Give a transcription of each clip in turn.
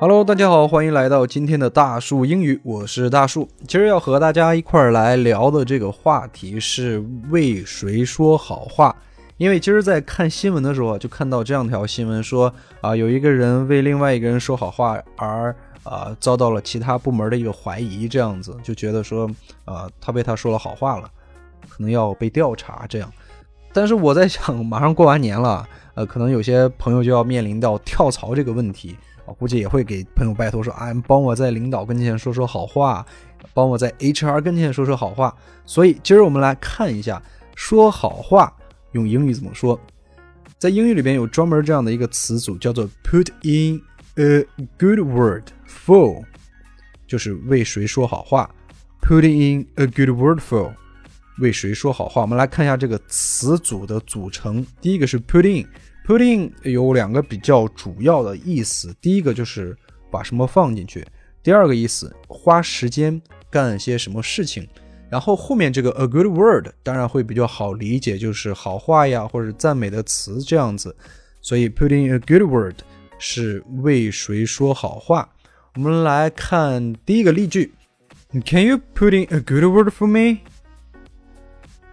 Hello，大家好，欢迎来到今天的大树英语，我是大树。今儿要和大家一块儿来聊的这个话题是为谁说好话。因为今儿在看新闻的时候就看到这样条新闻说啊，有一个人为另外一个人说好话而啊遭到了其他部门的一个怀疑，这样子就觉得说啊他为他说了好话了，可能要被调查这样。但是我在想，马上过完年了，呃，可能有些朋友就要面临到跳槽这个问题。我估计也会给朋友拜托说啊，帮我在领导跟前说说好话，帮我在 HR 跟前说说好话。所以今儿我们来看一下说好话用英语怎么说。在英语里边有专门这样的一个词组，叫做 put in a good word for，就是为谁说好话。put in a good word for，为谁说好话。我们来看一下这个词组的组成。第一个是 put in，put in 有两个比较主要的意思，第一个就是把什么放进去，第二个意思花时间干些什么事情。然后后面这个 a good word 当然会比较好理解，就是好话呀或者赞美的词这样子。所以 put in a good word 是为谁说好话。我们来看第一个例句：Can you put in a good word for me？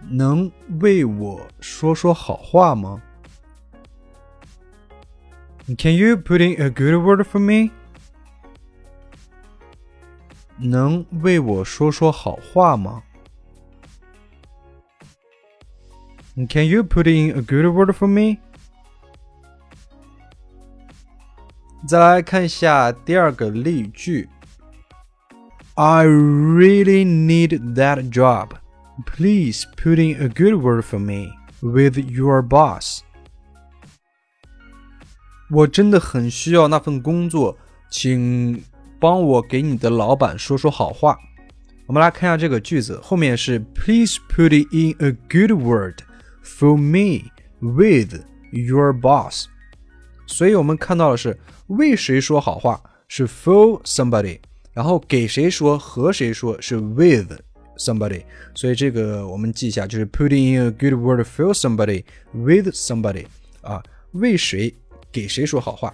能为我说说好话吗？Can you put in a good word for me？能为我说说好话吗？Can you put in a good word for me？再来看一下第二个例句：I really need that job. Please put in a good word for me with your boss. 我真的很需要那份工作，请帮我给你的老板说说好话。我们来看一下这个句子，后面是 Please put in a good word for me with your boss。所以我们看到的是为谁说好话是 for somebody，然后给谁说和谁说是 with somebody。所以这个我们记一下，就是 put in a good word for somebody with somebody 啊，为谁？给谁说好话？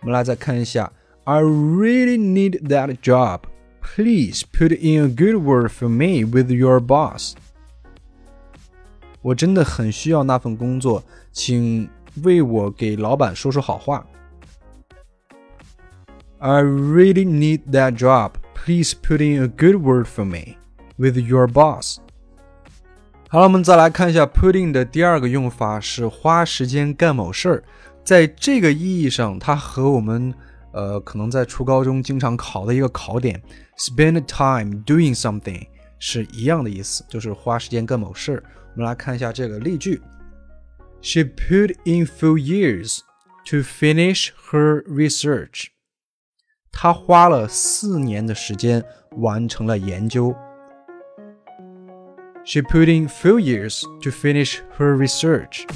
我们来再看一下，I really need that job. Please put in a good word for me with your boss. 我真的很需要那份工作，请为我给老板说说好话。I really need that job. Please put in a good word for me With your boss. 好了，我们再来看一下 put in 的第二个用法是花时间干某事儿。在这个意义上，它和我们呃可能在初高中经常考的一个考点 “spend time doing something” 是一样的意思，就是花时间干某事儿。我们来看一下这个例句：She put in four years to finish her research。她花了四年的时间完成了研究。She put in four years to finish her research.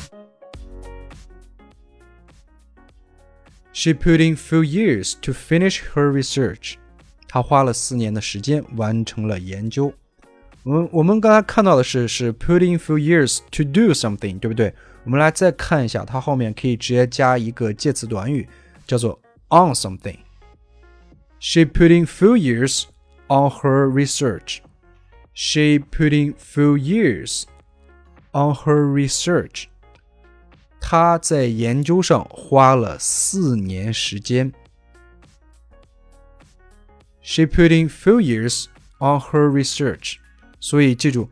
She put in few years to finish her research. 她花了四年的时间完成了研究。我们我们刚才看到的是是 put in few years to do something，对不对？我们来再看一下，它后面可以直接加一个介词短语，叫做 on something。She put in few years on her research. She put in few years on her research. 他在研究上花了四年时间。She put in few years on her research。所以记住，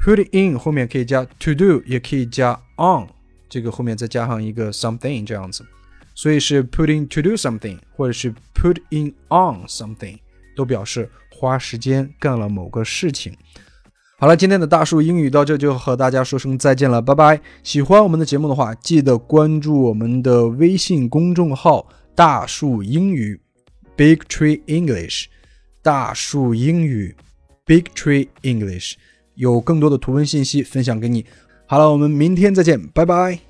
put in 后面可以加 to do，也可以加 on，这个后面再加上一个 something 这样子。所以是 put in to do something，或者是 put in on something， 都表示花时间干了某个事情。好了，今天的大树英语到这就和大家说声再见了，拜拜！喜欢我们的节目的话，记得关注我们的微信公众号“大树英语 ”（Big Tree English）。大树英语 （Big Tree English） 有更多的图文信息分享给你。好了，我们明天再见，拜拜。